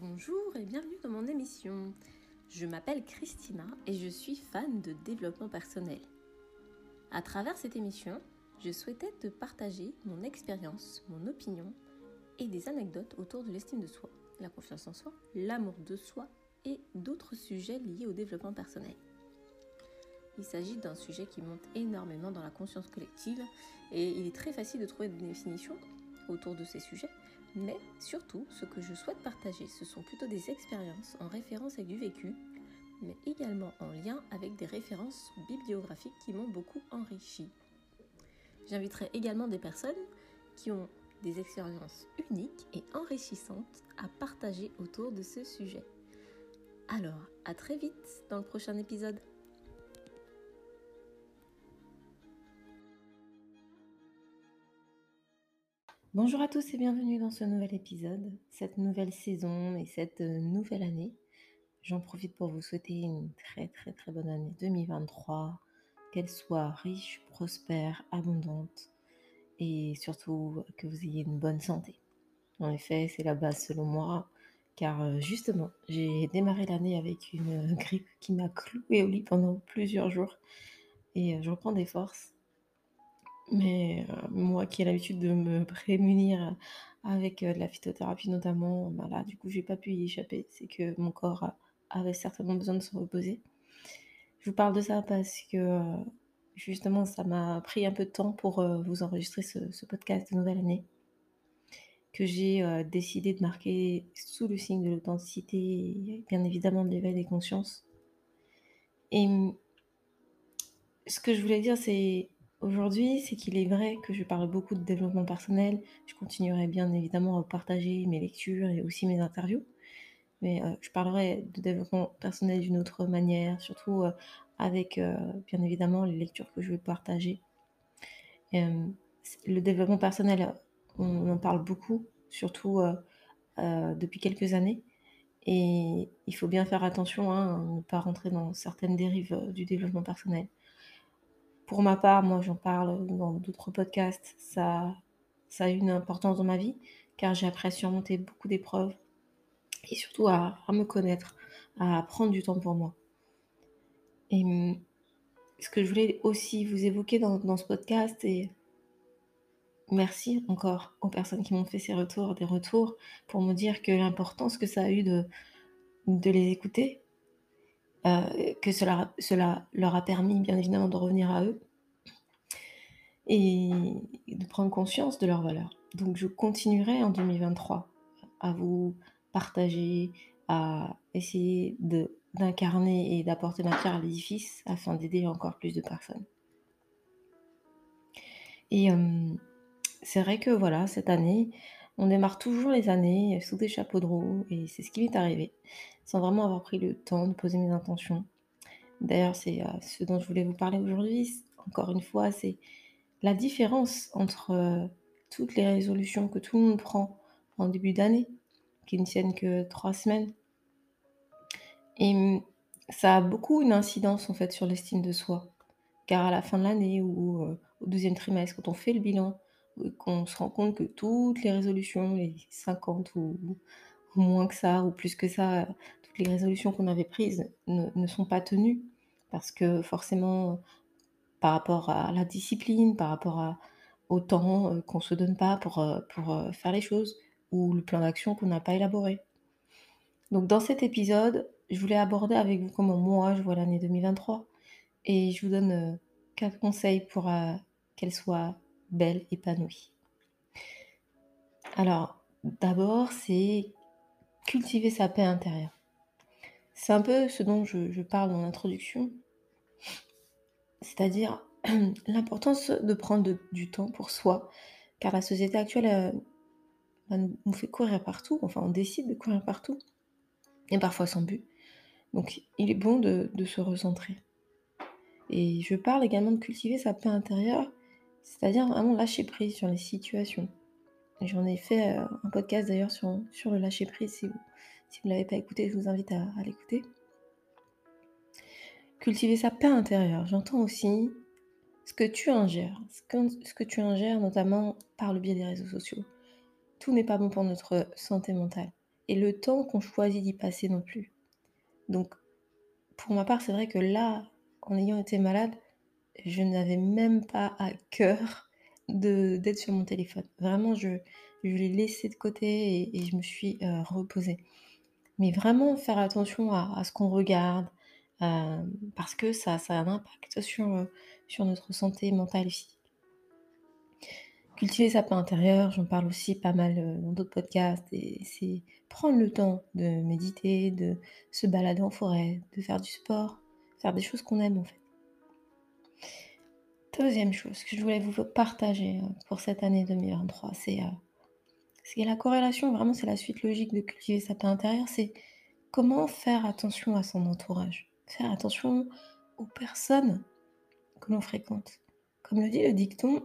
Bonjour et bienvenue dans mon émission. Je m'appelle Christina et je suis fan de développement personnel. À travers cette émission, je souhaitais te partager mon expérience, mon opinion et des anecdotes autour de l'estime de soi, la confiance en soi, l'amour de soi et d'autres sujets liés au développement personnel. Il s'agit d'un sujet qui monte énormément dans la conscience collective et il est très facile de trouver des définitions autour de ces sujets, mais surtout ce que je souhaite partager, ce sont plutôt des expériences en référence avec du vécu, mais également en lien avec des références bibliographiques qui m'ont beaucoup enrichi. J'inviterai également des personnes qui ont des expériences uniques et enrichissantes à partager autour de ce sujet. Alors, à très vite dans le prochain épisode. Bonjour à tous et bienvenue dans ce nouvel épisode, cette nouvelle saison et cette euh, nouvelle année. J'en profite pour vous souhaiter une très très très bonne année 2023, qu'elle soit riche, prospère, abondante et surtout que vous ayez une bonne santé. En effet, c'est la base selon moi, car euh, justement, j'ai démarré l'année avec une grippe qui m'a cloué au lit pendant plusieurs jours et euh, je reprends des forces mais euh, moi qui ai l'habitude de me prémunir avec, euh, de la phytothérapie notamment, bah là, du coup, j'ai pas pu y échapper. C'est que mon corps avait certainement besoin de se reposer. Je vous parle de ça parce que, euh, justement, ça m'a pris un peu de temps pour, vous enregistrer ce podcast de nouvelle année, que j'ai, décidé de marquer sous le signe de l'authenticité et bien évidemment de l'éveil des consciences et mmh, ce que je voulais dire, c'est Aujourd'hui, c'est qu'il est vrai que je parle beaucoup de développement personnel. Je continuerai bien évidemment à partager mes lectures et aussi mes interviews. Mais euh, je parlerai de développement personnel d'une autre manière, surtout euh, avec euh, bien évidemment les lectures que je vais partager. le développement personnel, on en parle beaucoup, surtout depuis quelques années. Et il faut bien faire attention à ne pas rentrer dans certaines dérives du développement personnel. Pour ma part, moi j'en parle dans d'autres podcasts, ça, ça a une importance dans ma vie, car j'ai appris à surmonter beaucoup d'épreuves et surtout à, me connaître, à prendre du temps pour moi. Et hum, ce que je voulais aussi vous évoquer dans, ce podcast, et merci encore aux personnes qui m'ont fait ces retours, des retours, pour me dire que l'importance que ça a eu de, de les écouter, euh, que cela, leur a permis bien évidemment de revenir à eux et de prendre conscience de leurs valeurs. Donc je continuerai en 2023 à vous partager, à essayer d'incarner et d'apporter ma pierre à l'édifice afin d'aider encore plus de personnes. Et euh, c'est vrai que voilà, cette année, on démarre toujours les années sous des chapeaux de roue, et c'est ce qui m'est arrivé, sans vraiment avoir pris le temps de poser mes intentions. D'ailleurs, c'est euh, ce dont je voulais vous parler aujourd'hui. Encore une fois, c'est la différence entre euh, toutes les résolutions que tout le monde prend en début d'année, qui ne tiennent que trois semaines. Et mm, ça a beaucoup une incidence en fait sur l'estime de soi. Car à la fin de l'année ou euh, au deuxième trimestre, quand on fait le bilan, qu'on se rend compte que toutes les résolutions, les 50 ou, moins que ça, ou plus que ça, toutes les résolutions qu'on avait prises ne, sont pas tenues. Parce que forcément, par rapport à la discipline, par rapport au temps euh, qu'on ne se donne pas pour, euh, pour euh, faire les choses, ou le plan d'action qu'on n'a pas élaboré. Donc dans cet épisode, je voulais aborder avec vous comment moi je vois l'année 2023, et je vous donne quatre conseils pour qu'elle soit belle, épanouie. Alors, d'abord, c'est cultiver sa paix intérieure. C'est un peu ce dont je, parle dans l'introduction, c'est-à-dire l'importance de prendre du temps pour soi, car la société actuelle euh, bah, nous fait courir partout, enfin on décide de courir partout, et parfois sans but. Donc il est bon de se recentrer. Et je parle également de cultiver sa paix intérieure, c'est-à-dire vraiment lâcher prise sur les situations. J'en ai fait euh, un podcast d'ailleurs sur, sur le lâcher prise. Si vous si ne l'avez pas écouté, je vous invite à, l'écouter. Cultiver sa paix intérieure. J'entends aussi ce que tu ingères, ce que, ce que tu ingères notamment par le biais des réseaux sociaux. Tout n'est pas bon pour notre santé mentale. et le temps qu'on choisit d'y passer non plus. Donc, pour ma part, c'est vrai que là, en ayant été malade, je n'avais même pas à cœur d'être sur mon téléphone. Vraiment, je, je l'ai laissé de côté et, je me suis euh, reposée. Mais vraiment faire attention à, ce qu'on regarde, euh, parce que ça, ça a un impact sur, euh, sur notre santé mentale et physique. Cultiver sa paix intérieure, j'en parle aussi pas mal dans d'autres podcasts, c'est prendre le temps de méditer, de se balader en forêt, de faire du sport, faire des choses qu'on aime en fait. Deuxième chose que je voulais vous partager pour cette année 2023, c'est c'est la corrélation, vraiment c'est la suite logique de cultiver sa paix intérieure, c'est comment faire attention à son entourage, faire attention aux personnes que l'on fréquente. Comme le dit le dicton,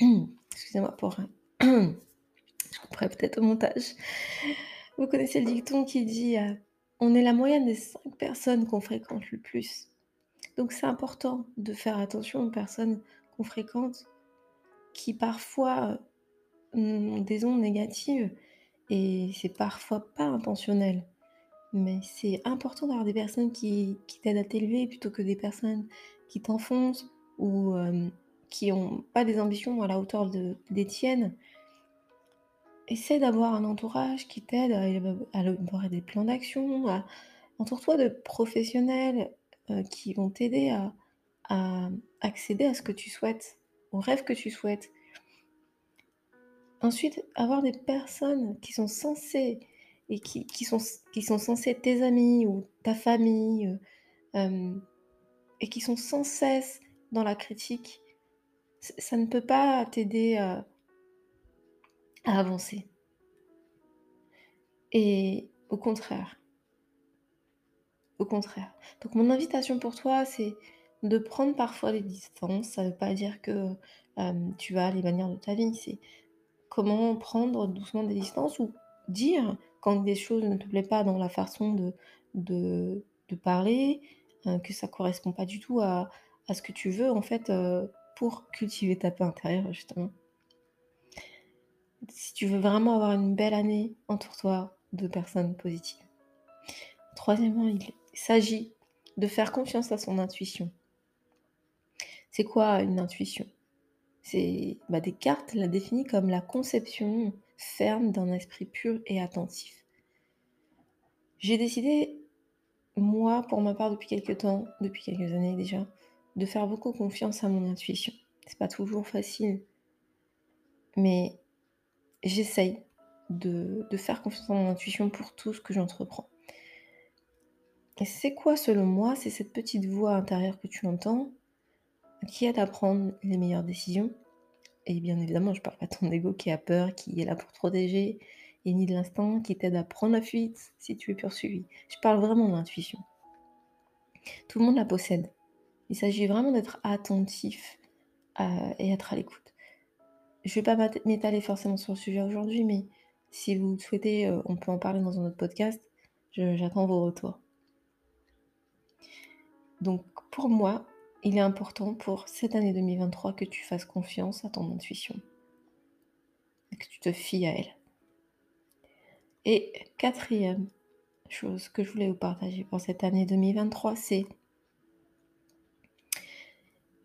excusez-moi pour... je couperai peut-être au montage. Vous connaissez le dicton qui dit euh, on est la moyenne des cinq personnes qu'on fréquente le plus. Donc c'est important de faire attention aux personnes qu'on fréquente qui parfois ont des ondes négatives et c'est parfois pas intentionnel. Mais c'est important d'avoir des personnes qui, t'aident à t'élever plutôt que des personnes qui t'enfoncent ou euh, qui n'ont pas des ambitions à la hauteur de, des tiennes essaie d'avoir un entourage qui t'aide à, élaborer des plans d'action. Entoure-toi de professionnels euh, qui vont t'aider à, accéder à ce que tu souhaites, au rêve que tu souhaites. Ensuite, avoir des personnes qui sont censées et qui, sont, qui sont censées être tes amis ou ta famille euh, euh, et qui sont sans cesse dans la critique, ça ne peut pas t'aider à avancer. Et au contraire, au contraire. Donc mon invitation pour toi, c'est de prendre parfois des distances. Ça ne veut pas dire que tu vas les manières de ta vie. C'est comment prendre doucement des distances ou dire quand des choses ne te plaisent pas dans la façon de, parler, euh, que ça correspond pas du tout à, ce que tu veux en fait euh, pour cultiver ta paix intérieure justement si tu veux vraiment avoir une belle année, entoure-toi de personnes positives. Troisièmement, il s'agit de faire confiance à son intuition. C'est quoi une intuition? C'est bah, Descartes l'a défini comme la conception ferme d'un esprit pur et attentif. J'ai décidé, moi, pour ma part, depuis quelques temps, depuis quelques années déjà, de faire beaucoup confiance à mon intuition. C'est pas toujours facile, mais j'essaye de, faire confiance à mon intuition pour tout ce que j'entreprends. C'est quoi selon moi C'est cette petite voix intérieure que tu entends qui aide à prendre les meilleures décisions? Et bien évidemment, je parle pas de ton ego qui a peur, qui est là pour te protéger, et ni de l'instinct qui t'aide à prendre la fuite si tu es poursuivi. Je parle vraiment de l'intuition. Tout le monde la possède. Il s'agit vraiment d'être attentif euh, et être à l'écoute. Je ne vais pas m'étaler forcément sur le sujet aujourd'hui, mais si vous souhaitez, euh, on peut en parler dans un autre podcast. J'attends vos retours. Donc pour moi, il est important pour cette année 2023 que tu fasses confiance à ton intuition que tu te fies à elle. Et quatrième chose que je voulais vous partager pour cette année 2023, c'est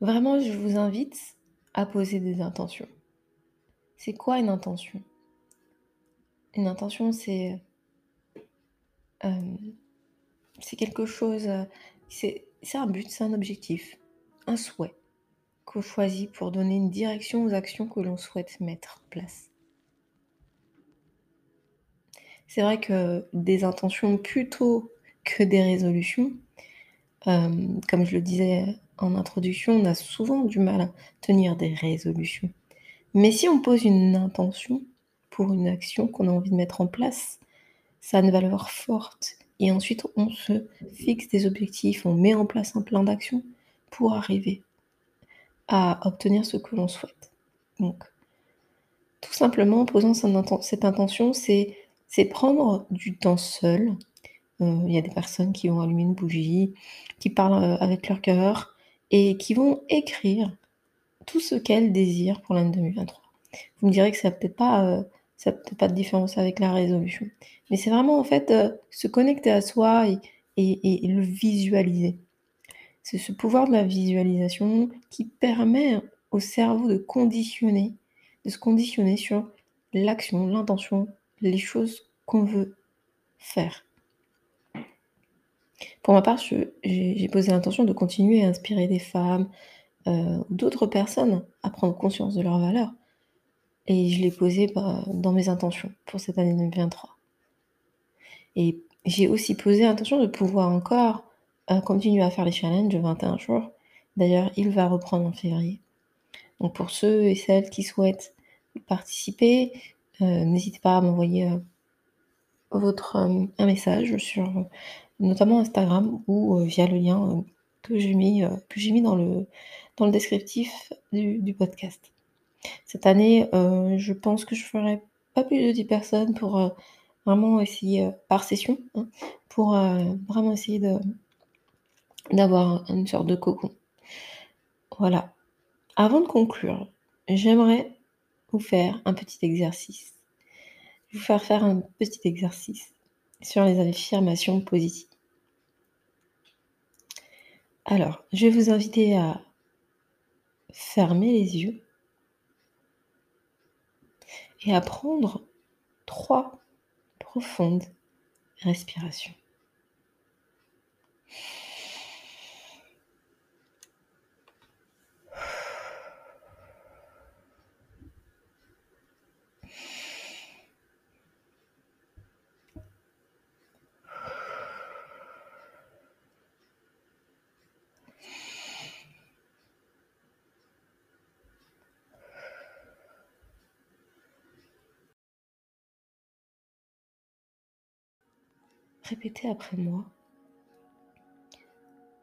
vraiment, je vous invite à poser des intentions. C'est quoi une intention? Une intention, c'est euh, c'est quelque chose, euh, c'est un but, c'est un objectif, un souhait qu'on choisit pour donner une direction aux actions que l'on souhaite mettre en place. C'est vrai que des intentions plutôt que des résolutions, euh, comme je le disais en introduction, on a souvent du mal à tenir des résolutions. Mais si on pose une intention pour une action qu'on a envie de mettre en place, ça a une valeur forte. Et ensuite, on se fixe des objectifs, on met en place un plan d'action pour arriver à obtenir ce que l'on souhaite. Donc, tout simplement, en posant cette intention, c'est prendre du temps seul. Euh, il y a des personnes qui vont allumer une bougie, qui parlent euh, avec leur cœur et qui vont écrire tout ce qu'elle désire pour l'année 2023. Vous me direz que ça peut-être pas, euh, ça peut-être pas de différence avec la résolution. Mais c'est vraiment en fait euh, se connecter à soi et, et, le visualiser. C'est ce pouvoir de la visualisation qui permet au cerveau de conditionner, de se conditionner sur l'action, l'intention, les choses qu'on veut faire. Pour ma part, j'ai posé l'intention de continuer à inspirer des femmes, euh, d'autres personnes à prendre conscience de leurs valeurs. Et je l'ai posé bah, dans mes intentions pour cette année 2023. Et j'ai aussi posé l'intention de pouvoir encore euh, continuer à faire les challenges de 21 jours. D'ailleurs, il va reprendre en février. Donc pour ceux et celles qui souhaitent participer, euh, n'hésitez pas à m'envoyer votre un message sur notamment Instagram ou via le lien que j'ai mis, mis dans le, dans le descriptif du, podcast. Cette année, euh, je pense que je ferai pas plus de 10 personnes pour euh, vraiment essayer, euh, par session, hein, pour vraiment essayer d'avoir une sorte de cocon. Voilà. Avant de conclure, j'aimerais vous faire un petit exercice. Vous faire faire un petit exercice sur les affirmations positives. Alors, je vais vous inviter à fermer les yeux et à prendre trois profondes respirations. Répétez après moi.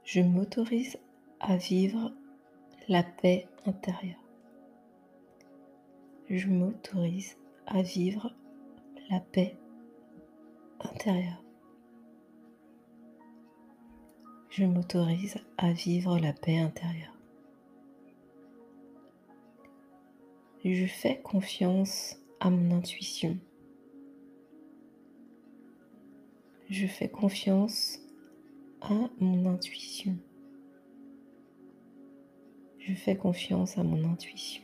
Je m'autorise à vivre la paix intérieure. Je m'autorise à vivre la paix intérieure. Je m'autorise à vivre la paix intérieure. Je fais confiance à mon intuition. Je fais confiance à mon intuition. Je fais confiance à mon intuition.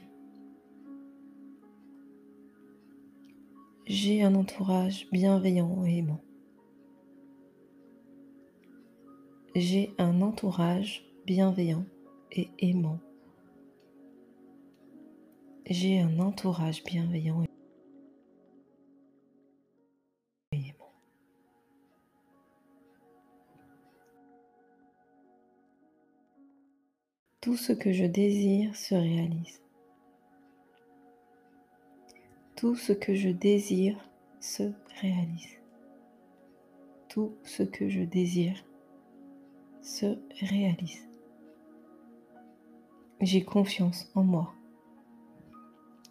J'ai un entourage bienveillant et aimant. J'ai un entourage bienveillant et aimant. J'ai un entourage bienveillant et Tout ce que je désire se réalise. Tout ce que je désire se réalise. Tout ce que je désire se réalise. J'ai confiance en moi.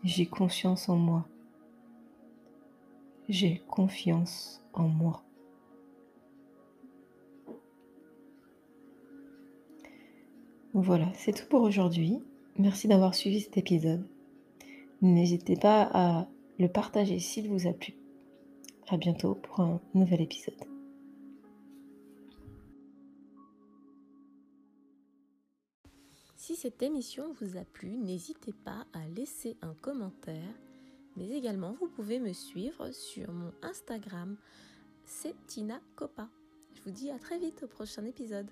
J'ai confiance en moi. J'ai confiance en moi. Voilà, c'est tout pour aujourd'hui. Merci d'avoir suivi cet épisode. N'hésitez pas à le partager s'il vous a plu. À bientôt pour un nouvel épisode. Si cette émission vous a plu, n'hésitez pas à laisser un commentaire, mais également vous pouvez me suivre sur mon Instagram, c'est Tina Copa. Je vous dis à très vite au prochain épisode.